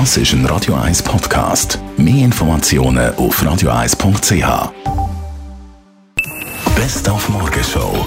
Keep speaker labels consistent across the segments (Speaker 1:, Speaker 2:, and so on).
Speaker 1: Das ist ein Radio 1 Podcast. Mehr Informationen auf radio1.ch. Best auf Morgenshow.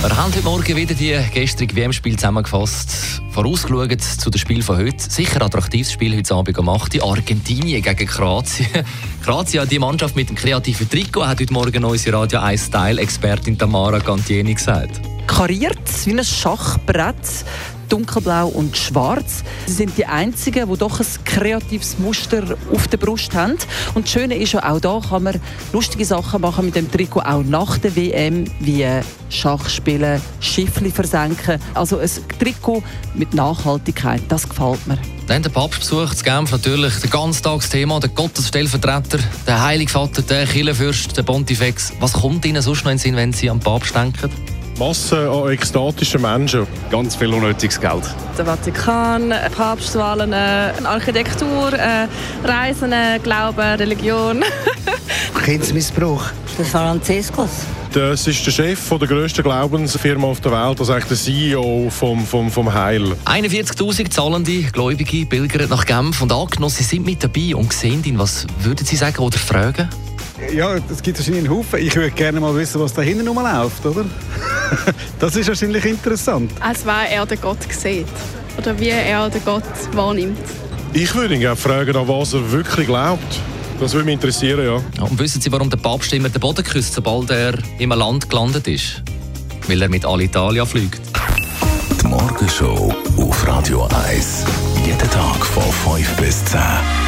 Speaker 2: Wir haben heute Morgen wieder die gestrige WM-Spiel zusammengefasst. Vorausgeschaut zu dem Spiel von heute. Sicher attraktives Spiel heute Abend gemacht. Die Argentinien gegen Kroatien. Kroatien, die Mannschaft mit dem kreativen Trikot, hat heute Morgen unsere Radio 1 Style-Expertin Tamara Gantieni gesagt.
Speaker 3: Kariert wie ein Schachbrett dunkelblau und schwarz. Sie sind die einzigen, die doch ein kreatives Muster auf der Brust haben. Und das Schöne ist ja, auch da kann man lustige Sachen machen mit dem Trikot, auch nach der WM, wie Schach spielen, Schiffli versenken. Also ein Trikot mit Nachhaltigkeit, das gefällt mir.
Speaker 2: Dann der Papst besucht in Genf natürlich das Ganztagsthema, der Gottesstellvertreter, der Heiligvater, der Kirchenfürst, der Pontifex. Was kommt Ihnen sonst noch in den Sinn, wenn Sie an den Papst denken?
Speaker 4: Masse an ekstatischen Menschen.
Speaker 5: Ganz viel unnötiges Geld.
Speaker 6: Der Vatikan, Papstwahlen, Architektur, Reisen, Glauben, Religion.
Speaker 7: Kindsmissbrauch.
Speaker 8: Der Franziskus.
Speaker 4: Das ist der Chef der grössten Glaubensfirma auf der Welt, das ist eigentlich der CEO vom, vom, vom Heil.
Speaker 2: 41.000 zahlende Gläubige pilgern nach Genf und angenommen, Sie sind mit dabei und sehen ihn. Was würden Sie sagen oder fragen?
Speaker 5: Ja, es gibt wahrscheinlich einen Haufen. Ich würde gerne mal wissen, was da hinten läuft, oder? das ist wahrscheinlich interessant.
Speaker 6: Als wer er den Gott sieht. Oder wie er den Gott wahrnimmt.
Speaker 4: Ich würde ihn gerne fragen, an was er wirklich glaubt. Das würde mich interessieren, ja.
Speaker 2: Und wissen Sie, warum der Papst immer den Boden küsst, sobald er im Land gelandet ist? Weil er mit Alitalia fliegt.
Speaker 1: Die Morgenshow auf Radio 1. Jeden Tag von 5 bis 10.